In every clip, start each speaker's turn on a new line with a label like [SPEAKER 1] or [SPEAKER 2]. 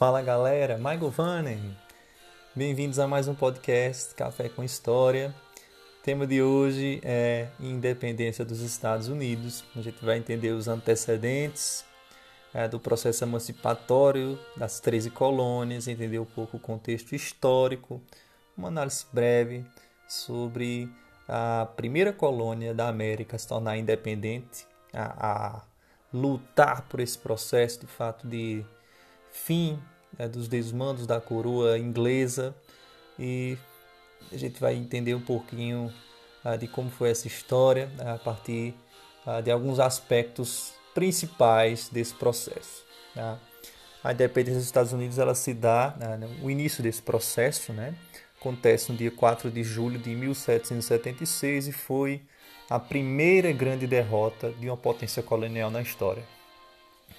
[SPEAKER 1] Fala galera, Michael Vannen. Bem-vindos a mais um podcast Café com História. O tema de hoje é Independência dos Estados Unidos. A gente vai entender os antecedentes é, do processo emancipatório das 13 colônias, entender um pouco o contexto histórico, uma análise breve sobre a primeira colônia da América se tornar independente, a, a lutar por esse processo de fato de fim né, dos desmandos da coroa inglesa e a gente vai entender um pouquinho uh, de como foi essa história né, a partir uh, de alguns aspectos principais desse processo. Tá? A independência dos Estados Unidos ela se dá, uh, o início desse processo né, acontece no dia 4 de julho de 1776 e foi a primeira grande derrota de uma potência colonial na história.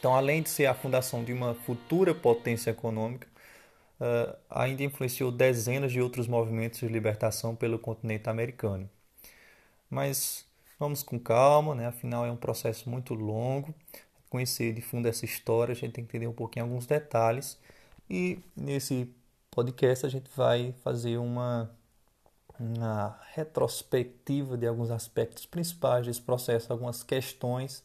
[SPEAKER 1] Então, além de ser a fundação de uma futura potência econômica, uh, ainda influenciou dezenas de outros movimentos de libertação pelo continente americano. Mas vamos com calma, né? afinal é um processo muito longo. Conhecer de fundo essa história, a gente tem que entender um pouquinho alguns detalhes. E nesse podcast a gente vai fazer uma, uma retrospectiva de alguns aspectos principais desse processo, algumas questões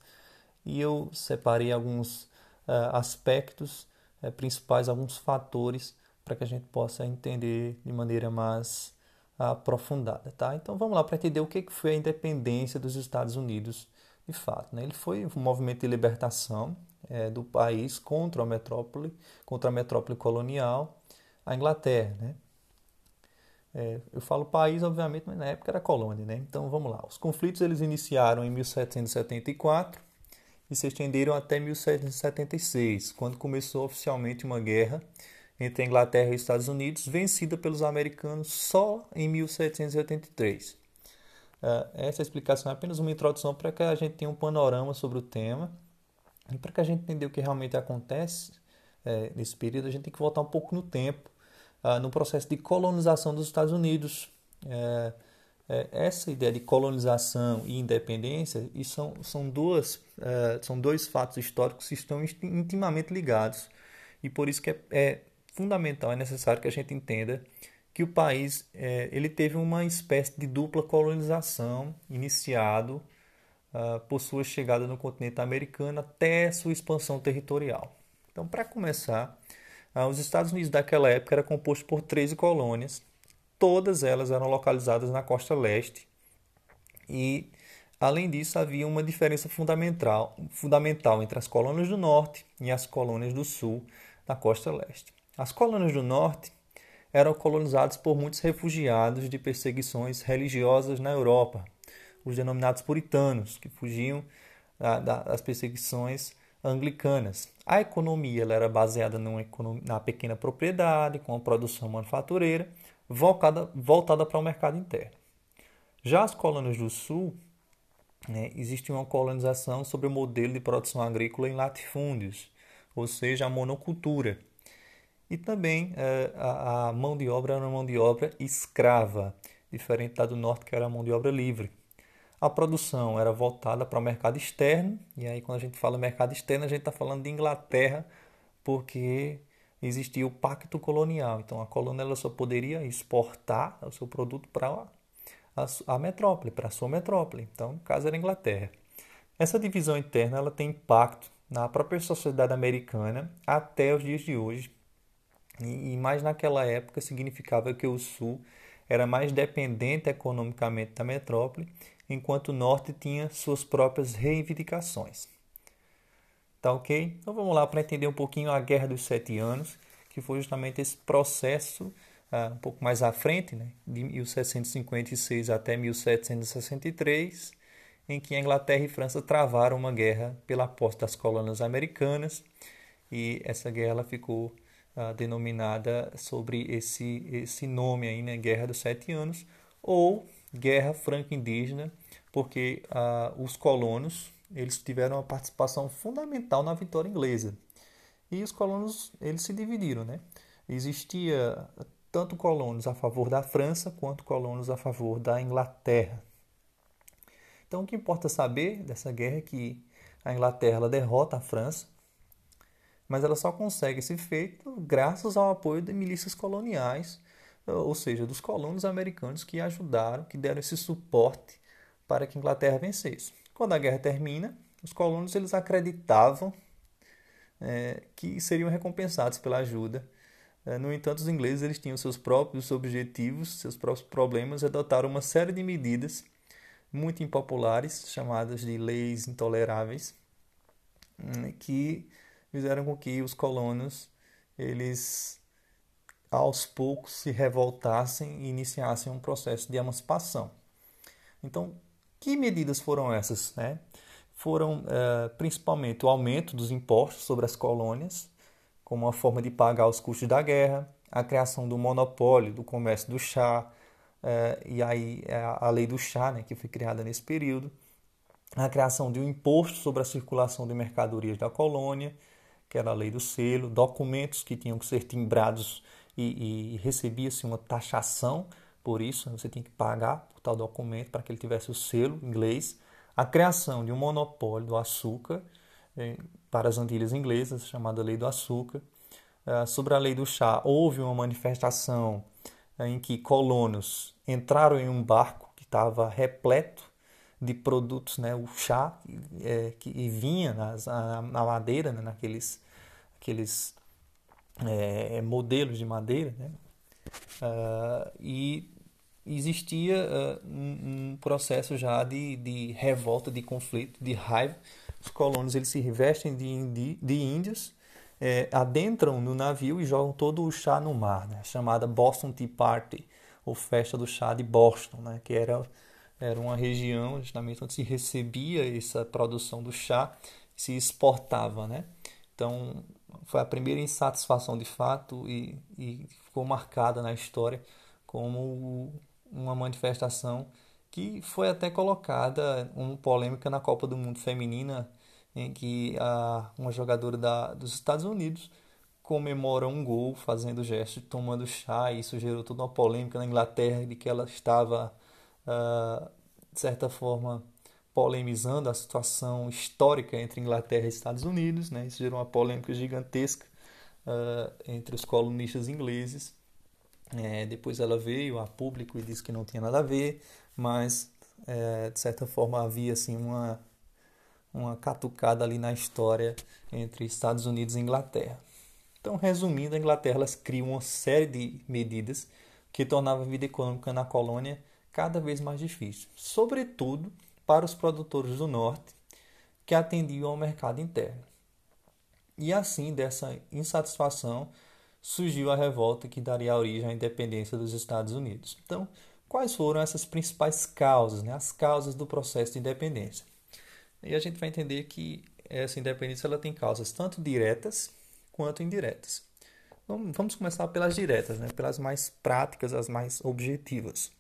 [SPEAKER 1] e eu separei alguns uh, aspectos uh, principais, alguns fatores para que a gente possa entender de maneira mais aprofundada, tá? Então vamos lá para entender o que foi a independência dos Estados Unidos de fato. Né? Ele foi um movimento de libertação é, do país contra a metrópole, contra a metrópole colonial, a Inglaterra, né? É, eu falo país, obviamente, mas na época era colônia, né? Então vamos lá. Os conflitos eles iniciaram em 1774 e se estenderam até 1776, quando começou oficialmente uma guerra entre a Inglaterra e os Estados Unidos, vencida pelos americanos só em 1783. Uh, essa explicação é apenas uma introdução para que a gente tenha um panorama sobre o tema e para que a gente entenda o que realmente acontece é, nesse período, a gente tem que voltar um pouco no tempo, uh, no processo de colonização dos Estados Unidos. É, essa ideia de colonização e independência e são, são, duas, é, são dois fatos históricos que estão intimamente ligados e por isso que é, é fundamental, é necessário que a gente entenda que o país é, ele teve uma espécie de dupla colonização iniciado uh, por sua chegada no continente americano até sua expansão territorial. Então, para começar, uh, os Estados Unidos daquela época era composto por 13 colônias todas elas eram localizadas na costa leste e, além disso, havia uma diferença fundamental, fundamental entre as colônias do norte e as colônias do sul da costa leste. As colônias do norte eram colonizadas por muitos refugiados de perseguições religiosas na Europa, os denominados puritanos, que fugiam das perseguições anglicanas. A economia era baseada numa na pequena propriedade, com a produção manufatureira, voltada, voltada para o mercado interno. Já as colônias do Sul, né, existe uma colonização sobre o modelo de produção agrícola em latifúndios, ou seja, a monocultura. E também eh, a, a, mão de obra era uma mão de obra escrava, diferente da do norte, que era a mão de obra livre. A produção era voltada para o mercado externo, e aí quando a gente fala mercado externo, a gente está falando de Inglaterra, porque existia o pacto colonial. Então a colônia ela só poderia exportar o seu produto para a, a metrópole, para a sua metrópole. Então, no caso era a Inglaterra. Essa divisão interna ela tem impacto na própria sociedade americana até os dias de hoje. E, e mais naquela época significava que o sul era mais dependente economicamente da metrópole, enquanto o norte tinha suas próprias reivindicações. Tá ok? Então vamos lá para entender um pouquinho a Guerra dos Sete Anos, que foi justamente esse processo uh, um pouco mais à frente, né, de 1756 até 1763, em que a Inglaterra e França travaram uma guerra pela posse das colônias americanas. E essa guerra ficou uh, denominada sobre esse, esse nome aí, né, Guerra dos Sete Anos ou Guerra Franco-Indígena, porque uh, os colonos eles tiveram uma participação fundamental na vitória inglesa. E os colonos eles se dividiram, né? Existia tanto colonos a favor da França quanto colonos a favor da Inglaterra. Então o que importa saber dessa guerra é que a Inglaterra derrota a França mas ela só consegue esse feito graças ao apoio de milícias coloniais, ou seja, dos colonos americanos que ajudaram, que deram esse suporte para que a Inglaterra vencesse. Quando a guerra termina, os colonos eles acreditavam é, que seriam recompensados pela ajuda. É, no entanto, os ingleses eles tinham seus próprios objetivos, seus próprios problemas e adotaram uma série de medidas muito impopulares, chamadas de leis intoleráveis, hum, que fizeram com que os colonos eles aos poucos se revoltassem e iniciassem um processo de emancipação. Então, que medidas foram essas? Né? Foram uh, principalmente o aumento dos impostos sobre as colônias, como uma forma de pagar os custos da guerra, a criação do monopólio do comércio do chá, uh, e aí é a lei do chá, né, que foi criada nesse período, a criação de um imposto sobre a circulação de mercadorias da colônia, que era a lei do selo, documentos que tinham que ser timbrados e, e recebia-se uma taxação por isso, você tinha que pagar por tal documento para que ele tivesse o selo inglês, a criação de um monopólio do açúcar eh, para as Antilhas inglesas, chamada Lei do Açúcar. Eh, sobre a Lei do Chá, houve uma manifestação eh, em que colonos entraram em um barco que estava repleto de produtos, né, o chá que vinha nas, na, na madeira, né, naqueles aqueles modelos de madeira, né, uh, e existia uh, um, um, processo já de, de revolta, de conflito, de raiva. Os colonos eles se revestem de, de índios, é, adentram no navio e jogam todo o chá no mar, né, chamada Boston Tea Party, ou Festa do Chá de Boston, né, que era era uma região justamente onde se recebia essa produção do chá e se exportava, né? Então, foi a primeira insatisfação de fato e, e ficou marcada na história como uma manifestação que foi até colocada uma polêmica na Copa do Mundo Feminina em que a, uma jogadora da, dos Estados Unidos comemora um gol fazendo gesto tomando chá e isso gerou toda uma polêmica na Inglaterra de que ela estava uh, de certa forma, polemizando a situação histórica entre Inglaterra e Estados Unidos. Né? Isso gerou uma polêmica gigantesca uh, entre os colonistas ingleses. É, depois ela veio a público e disse que não tinha nada a ver, mas é, de certa forma havia assim uma uma catucada ali na história entre Estados Unidos e Inglaterra. Então, resumindo, a Inglaterra criam uma série de medidas que tornavam a vida econômica na colônia cada vez mais difícil, sobretudo para os produtores do norte que atendiam ao mercado interno. E assim, dessa insatisfação, surgiu a revolta que daria origem à independência dos Estados Unidos. Então, quais foram essas principais causas, né? as causas do processo de independência? E a gente vai entender que essa independência ela tem causas tanto diretas quanto indiretas. Vamos começar pelas diretas, né? pelas mais práticas, as mais objetivas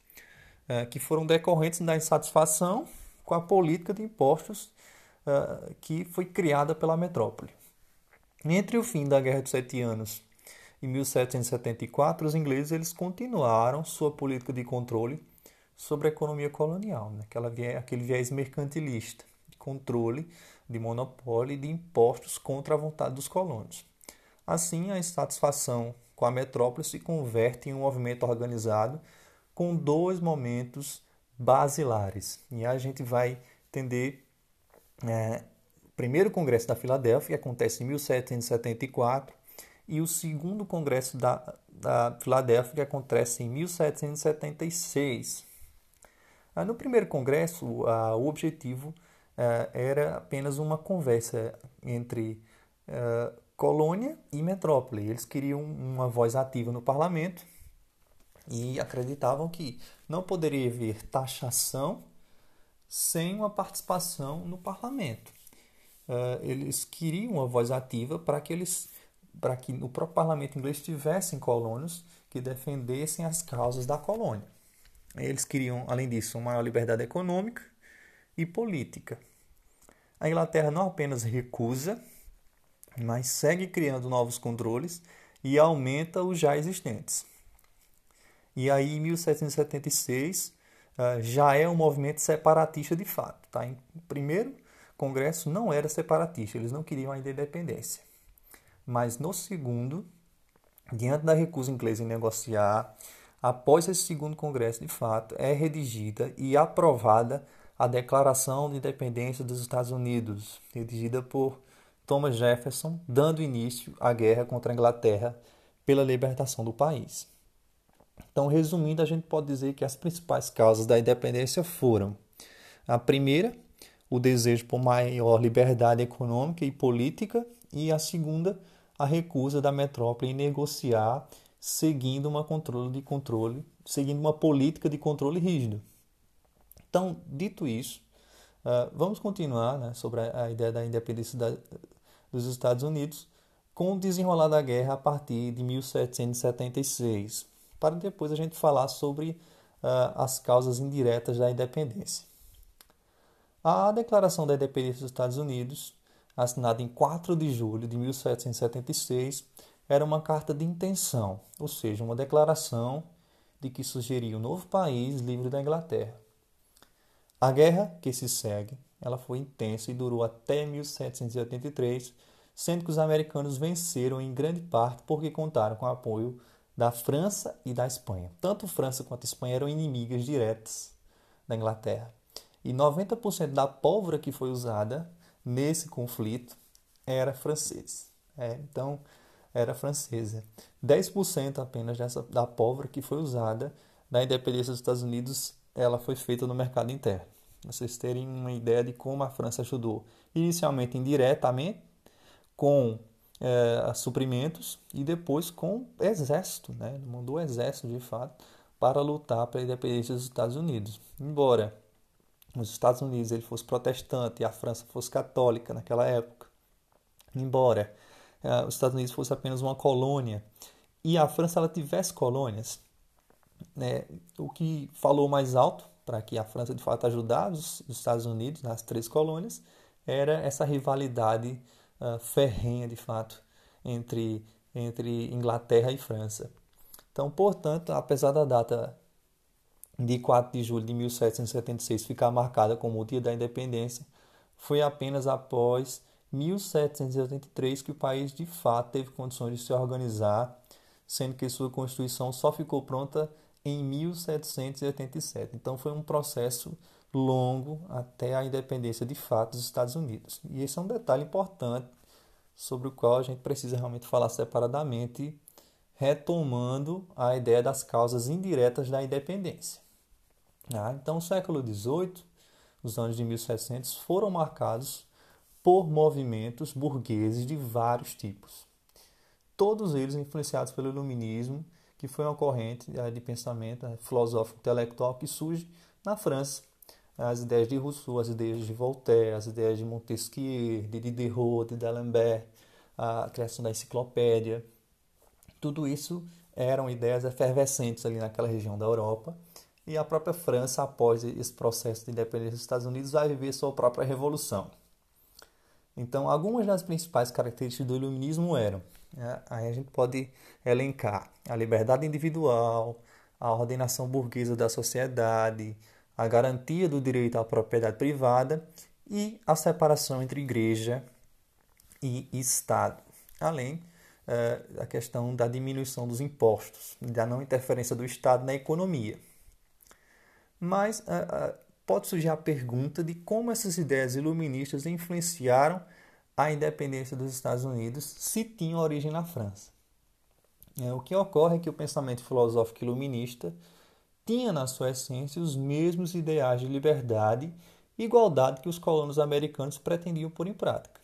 [SPEAKER 1] é, que foram decorrentes da insatisfação com a política de impostos é, que foi criada pela metrópole. Entre o fim da Guerra dos Sete Anos e 1774, os ingleses eles continuaram sua política de controle sobre a economia colonial, né? Aquela, aquele viés mercantilista, de controle, de monopólio e de impostos contra a vontade dos colonos. Assim, a insatisfação com a metrópole se converte em um movimento organizado com dois momentos basilares. E a gente vai entender é, o primeiro Congresso da Filadélfia, que acontece em 1774, e o segundo Congresso da, da Filadélfia, que acontece em 1776. Ah, no primeiro Congresso, o objetivo ah, era apenas uma conversa entre colônia e metrópole. Eles queriam uma voz ativa no parlamento e acreditavam que não poderia haver taxação sem uma participação no parlamento. Uh, eles queriam uma voz ativa para que eles para que no próprio parlamento inglês tivessem colonos que defendessem as causas da colônia. Eles queriam, além disso, uma maior liberdade econômica e política. A Inglaterra não apenas recusa, mas segue criando novos controles e aumenta os já existentes. E aí, em 1776, uh, já é um movimento separatista de fato. Tá? O primeiro congresso não era separatista, eles não queriam ainda independência. Mas no segundo, diante da recusa inglesa em negociar, após esse segundo congresso de fato, é redigida e aprovada a Declaração de Independência dos Estados Unidos, redigida por Thomas Jefferson, dando início à guerra contra a Inglaterra pela libertação do país. Então, resumindo, a gente pode dizer que as principais causas da independência foram: a primeira, o desejo por maior liberdade econômica e política, e a segunda, a recusa da metrópole em negociar seguindo uma controle de controle, seguindo uma política de controle rígido. Então, dito isso, uh, vamos continuar né, sobre a, a, ideia da independência da, dos Estados Unidos com o desenrolar da guerra a partir de 1776, para depois a gente falar sobre uh, as causas indiretas da independência. A Declaração da Independência dos Estados Unidos, assinada em 4 de julho de 1776, era uma carta de intenção, ou seja, uma declaração de que sugeria um novo país livre da Inglaterra. A guerra que se segue, ela foi intensa e durou até 1783, sendo que os americanos venceram em grande parte porque contaram com o apoio da França e da Espanha. Tanto França quanto Espanha eram inimigas diretas da Inglaterra. E 90% da pólvora que foi usada nesse conflito era francês. É, então, era francesa. 10% apenas dessa, da pólvora que foi usada na independência dos Estados Unidos, ela foi feita no mercado interno. Vocês terem uma ideia de como a França ajudou, inicialmente indiretamente, com é, suprimentos e depois com exército, né? mandou exército de fato para lutar pela independência dos Estados Unidos. Embora os Estados Unidos ele fosse protestante e a França fosse católica naquela época. Embora uh, os Estados Unidos fosse apenas uma colônia e a França ela tivesse colônias, né, o que falou mais alto para que a França de fato ajudasse os Estados Unidos nas três colônias era essa rivalidade uh, ferrenha de fato entre entre Inglaterra e França. Então, portanto, apesar da data de 4 de julho de 1776 ficar marcada como o dia da independência, foi apenas após 1783 que o país de fato teve condições de se organizar, sendo que sua constituição só ficou pronta em 1787. Então foi um processo longo até a independência de fato dos Estados Unidos. E esse é um detalhe importante sobre o qual a gente precisa realmente falar separadamente, retomando a ideia das causas indiretas da independência. Ah, então, o século XVIII, os anos de 1700, foram marcados por movimentos burgueses de vários tipos. Todos eles influenciados pelo iluminismo, que foi uma corrente eh, de pensamento eh, filosófico intelectual que surge na França. As ideias de Rousseau, as ideias de Voltaire, as ideias de Montesquieu, de Diderot, de D'Alembert, a criação da enciclopédia. Tudo isso eram ideias efervescentes ali naquela região da Europa e a própria França, após esse processo de independência dos Estados Unidos, vai viver sua própria revolução. Então, algumas das principais características do iluminismo eram, né, aí a gente pode elencar a liberdade individual, a ordenação burguesa da sociedade, a garantia do direito à propriedade privada e a separação entre igreja e Estado, além eh, da questão da diminuição dos impostos, da não interferência do Estado na economia. Mas uh, uh, pode surgir a pergunta de como essas ideias iluministas influenciaram a independência dos Estados Unidos se tinham origem na França. É, o que ocorre é que o pensamento filosófico iluminista tinha na sua essência os mesmos ideais de liberdade e igualdade que os colonos americanos pretendiam pôr em prática.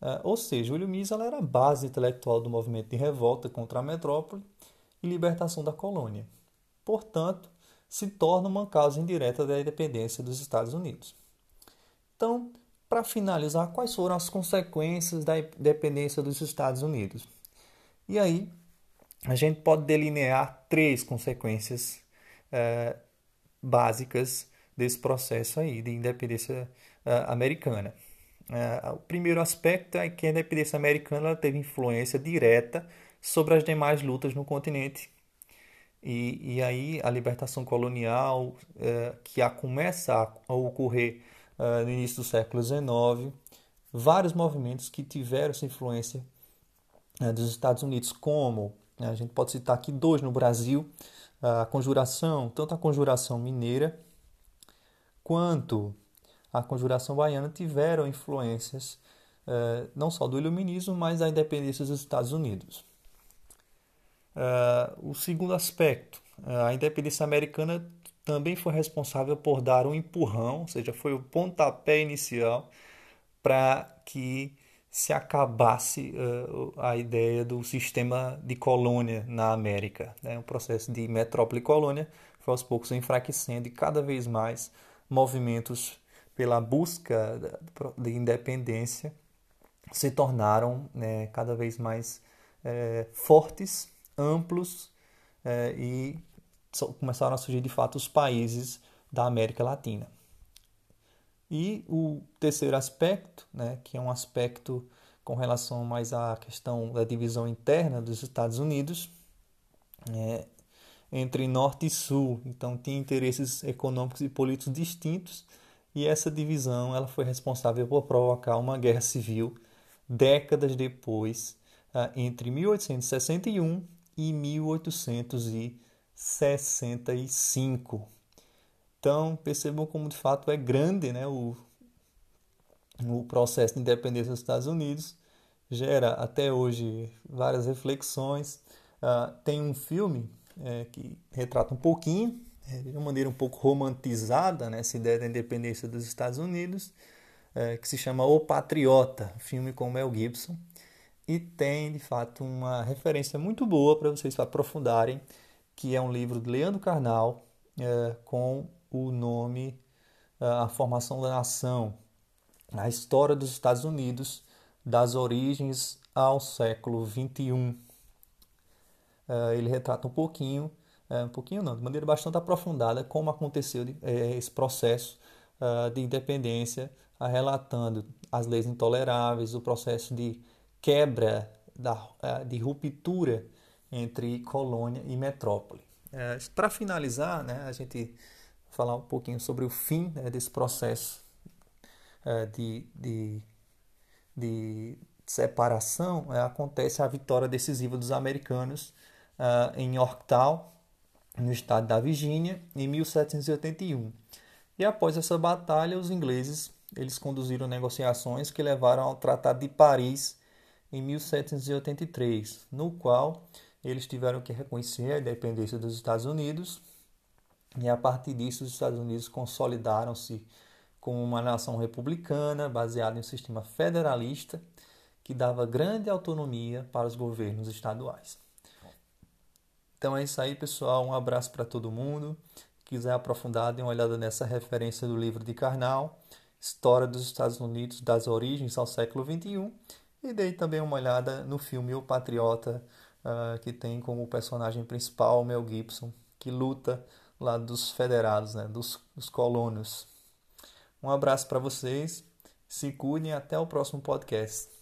[SPEAKER 1] Uh, ou seja, o iluminismo era a base intelectual do movimento de revolta contra a metrópole e libertação da colônia. Portanto, se torna uma causa indireta da independência dos Estados Unidos. Então, para finalizar, quais foram as consequências da independência dos Estados Unidos? E aí, a gente pode delinear três consequências é, básicas desse processo aí de independência é, americana. É, o primeiro aspecto é que a independência americana teve influência direta sobre as demais lutas no continente e, e aí a libertação colonial, é, que a começa a, ocorrer é, no início do século XIX, vários movimentos que tiveram essa influência uh, dos Estados Unidos, como né, a gente pode citar aqui dois no Brasil, a conjuração, tanto a conjuração mineira quanto a conjuração baiana tiveram influências não só do iluminismo, mas da independência dos Estados Unidos. Uh, o segundo aspecto, a independência americana também foi responsável por dar um empurrão, ou seja, foi o pontapé inicial para que se acabasse uh, a ideia do sistema de colônia na América. Né? O processo de metrópole e colônia foi aos poucos enfraquecendo e cada vez mais movimentos pela busca de independência se tornaram né, cada vez mais é, fortes, amplos é, e começaram a surgir de fato os países da América Latina. E o terceiro aspecto, né, que é um aspecto com relação mais à questão da divisão interna dos Estados Unidos, é, entre norte e sul. Então tinha interesses econômicos e políticos distintos e essa divisão ela foi responsável por provocar uma guerra civil décadas depois, ah, entre 1861 e 1865. Então, percebam como de fato é grande né, o, o processo de independência dos Estados Unidos, gera até hoje várias reflexões. Uh, tem um filme é, que retrata um pouquinho, é, de uma maneira um pouco romantizada, né, essa ideia da independência dos Estados Unidos, é, que se chama O Patriota, filme com Mel Gibson, e tem de fato uma referência muito boa para vocês aprofundarem, que é um livro de Leandro Carnal é, com o nome uh, A Formação da Nação, a história dos Estados Unidos, das origens ao século XXI. Uh, eh, ele retrata um pouquinho, uh, um pouquinho não, de maneira bastante aprofundada, como aconteceu esse processo de independência, relatando as leis intoleráveis, o processo de quebra, da, de ruptura entre colônia e metrópole. Para finalizar, né, a gente falar um pouquinho sobre o fim né, desse processo é, de, de, de separação, acontece a vitória decisiva dos americanos em Yorktown, no estado da Virgínia, em 1781. E após essa batalha, os ingleses eles conduziram negociações que levaram ao Tratado de Paris em 1783, no qual eles tiveram que reconhecer a independência dos Estados Unidos e a partir disso, os Estados Unidos consolidaram-se como uma nação republicana baseada em um sistema federalista que dava grande autonomia para os governos estaduais. Então é isso aí, pessoal. Um abraço para todo mundo. Quiser aprofundar, dê uma olhada nessa referência do livro de Karnal, História dos Estados Unidos das Origens ao Século XXI. E dei também uma olhada no filme O Patriota, uh, que tem como personagem principal Mel Gibson, que luta lá dos federados, né, dos, dos colonos. Um abraço para vocês, se cuidem até o próximo podcast.